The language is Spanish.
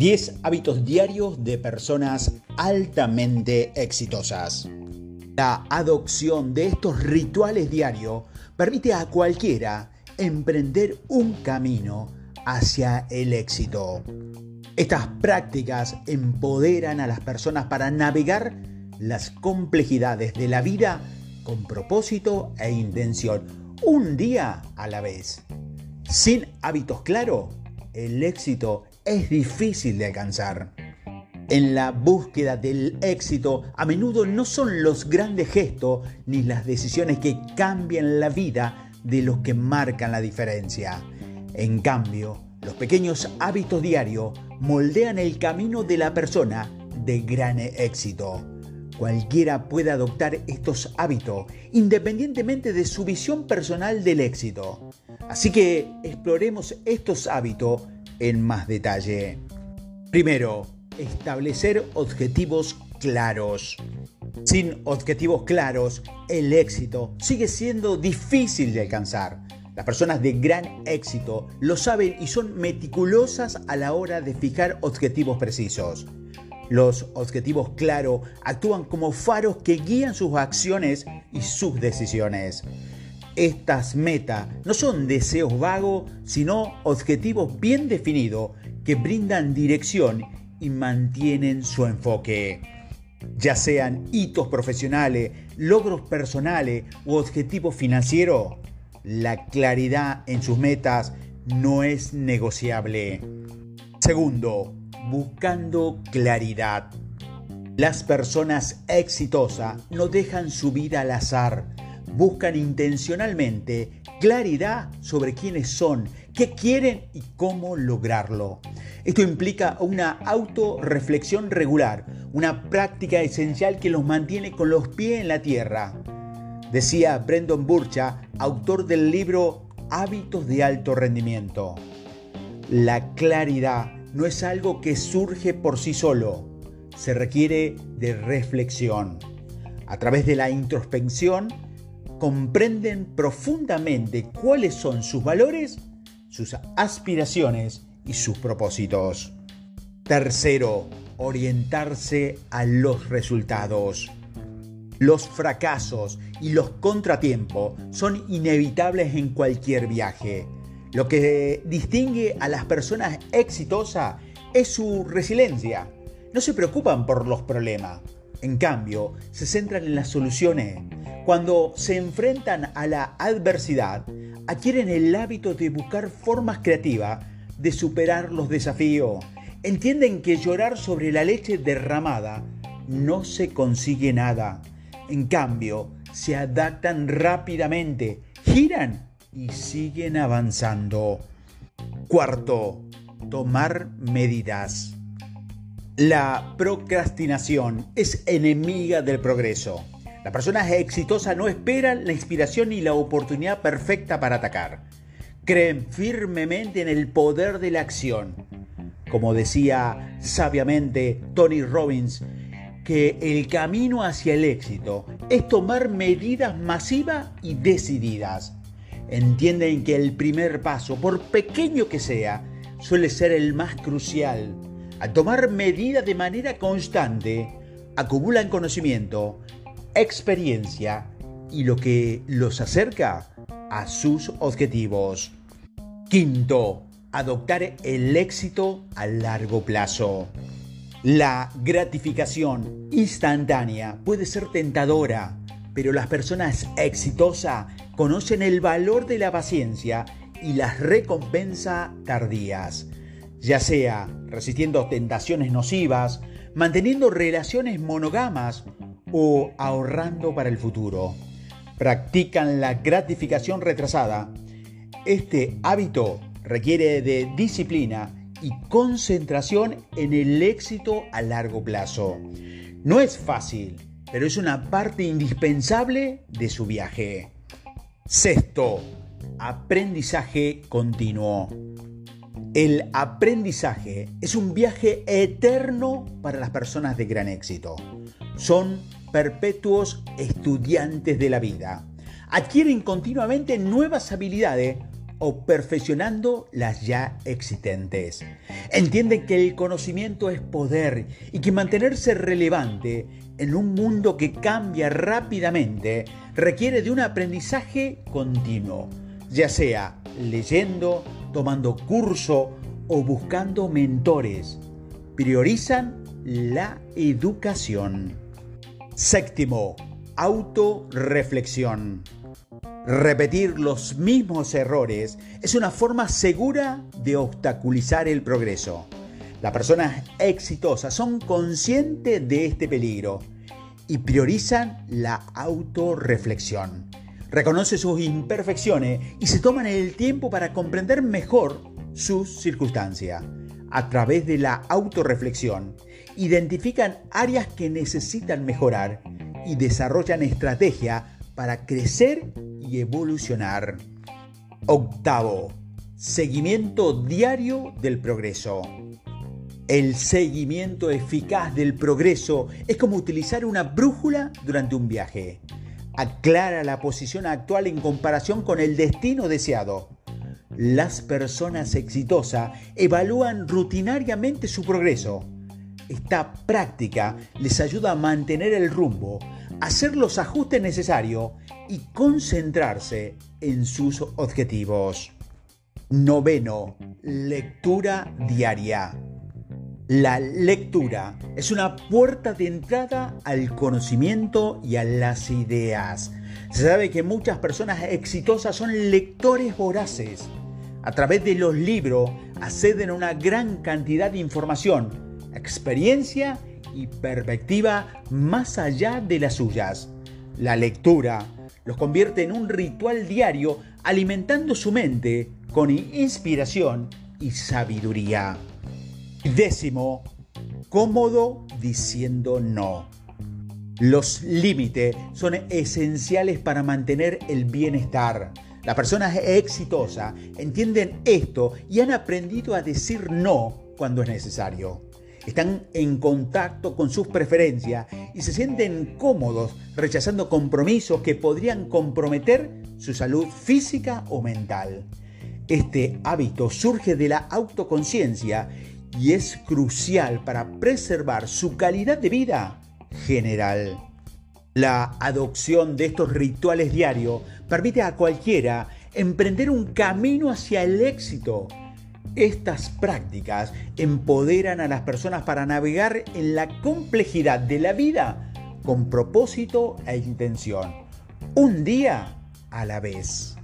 10 hábitos diarios de personas altamente exitosas. La adopción de estos rituales diarios permite a cualquiera emprender un camino hacia el éxito. Estas prácticas empoderan a las personas para navegar las complejidades de la vida con propósito e intención, un día a la vez. Sin hábitos claros, el éxito es difícil de alcanzar. En la búsqueda del éxito, a menudo no son los grandes gestos ni las decisiones que cambian la vida de los que marcan la diferencia. En cambio, los pequeños hábitos diarios moldean el camino de la persona de gran éxito. Cualquiera puede adoptar estos hábitos independientemente de su visión personal del éxito. Así que exploremos estos hábitos en más detalle. Primero, establecer objetivos claros. Sin objetivos claros, el éxito sigue siendo difícil de alcanzar. Las personas de gran éxito lo saben y son meticulosas a la hora de fijar objetivos precisos. Los objetivos claros actúan como faros que guían sus acciones y sus decisiones. Estas metas no son deseos vagos, sino objetivos bien definidos que brindan dirección y mantienen su enfoque. Ya sean hitos profesionales, logros personales u objetivos financieros, la claridad en sus metas no es negociable. Segundo, buscando claridad. Las personas exitosas no dejan su vida al azar, buscan intencionalmente claridad sobre quiénes son, qué quieren y cómo lograrlo. Esto implica una autorreflexión regular, una práctica esencial que los mantiene con los pies en la tierra. Decía Brendan Burcha, autor del libro Hábitos de alto rendimiento. La claridad no es algo que surge por sí solo, se requiere de reflexión. A través de la introspección, comprenden profundamente cuáles son sus valores, sus aspiraciones y sus propósitos. Tercero, orientarse a los resultados. Los fracasos y los contratiempos son inevitables en cualquier viaje. Lo que distingue a las personas exitosas es su resiliencia. No se preocupan por los problemas. En cambio, se centran en las soluciones. Cuando se enfrentan a la adversidad, adquieren el hábito de buscar formas creativas de superar los desafíos. Entienden que llorar sobre la leche derramada no se consigue nada. En cambio, se adaptan rápidamente, giran y siguen avanzando. Cuarto, tomar medidas. La procrastinación es enemiga del progreso. Las personas exitosas no esperan la inspiración ni la oportunidad perfecta para atacar. Creen firmemente en el poder de la acción. Como decía sabiamente Tony Robbins, que el camino hacia el éxito es tomar medidas masivas y decididas entienden que el primer paso, por pequeño que sea, suele ser el más crucial. Al tomar medidas de manera constante, acumulan conocimiento, experiencia y lo que los acerca a sus objetivos. Quinto, adoptar el éxito a largo plazo. La gratificación instantánea puede ser tentadora, pero las personas exitosas conocen el valor de la paciencia y las recompensas tardías, ya sea resistiendo tentaciones nocivas, manteniendo relaciones monogamas o ahorrando para el futuro. Practican la gratificación retrasada. Este hábito requiere de disciplina y concentración en el éxito a largo plazo. No es fácil, pero es una parte indispensable de su viaje. Sexto, aprendizaje continuo. El aprendizaje es un viaje eterno para las personas de gran éxito. Son perpetuos estudiantes de la vida. Adquieren continuamente nuevas habilidades o perfeccionando las ya existentes. Entienden que el conocimiento es poder y que mantenerse relevante en un mundo que cambia rápidamente requiere de un aprendizaje continuo, ya sea leyendo, tomando curso o buscando mentores. Priorizan la educación. Séptimo, autorreflexión. Repetir los mismos errores es una forma segura de obstaculizar el progreso. Las personas exitosas son conscientes de este peligro y priorizan la autorreflexión. Reconocen sus imperfecciones y se toman el tiempo para comprender mejor sus circunstancias. A través de la autorreflexión, identifican áreas que necesitan mejorar y desarrollan estrategias para crecer y evolucionar. Octavo, seguimiento diario del progreso. El seguimiento eficaz del progreso es como utilizar una brújula durante un viaje. Aclara la posición actual en comparación con el destino deseado. Las personas exitosas evalúan rutinariamente su progreso. Esta práctica les ayuda a mantener el rumbo, hacer los ajustes necesarios y concentrarse en sus objetivos. Noveno, lectura diaria. La lectura es una puerta de entrada al conocimiento y a las ideas. Se sabe que muchas personas exitosas son lectores voraces. A través de los libros acceden a una gran cantidad de información, experiencia y perspectiva más allá de las suyas. La lectura los convierte en un ritual diario alimentando su mente con inspiración y sabiduría. Décimo, cómodo diciendo no. Los límites son esenciales para mantener el bienestar. Las personas exitosas entienden esto y han aprendido a decir no cuando es necesario están en contacto con sus preferencias y se sienten cómodos rechazando compromisos que podrían comprometer su salud física o mental. Este hábito surge de la autoconciencia y es crucial para preservar su calidad de vida general. La adopción de estos rituales diarios permite a cualquiera emprender un camino hacia el éxito estas prácticas empoderan a las personas para navegar en la complejidad de la vida con propósito e intención, un día a la vez.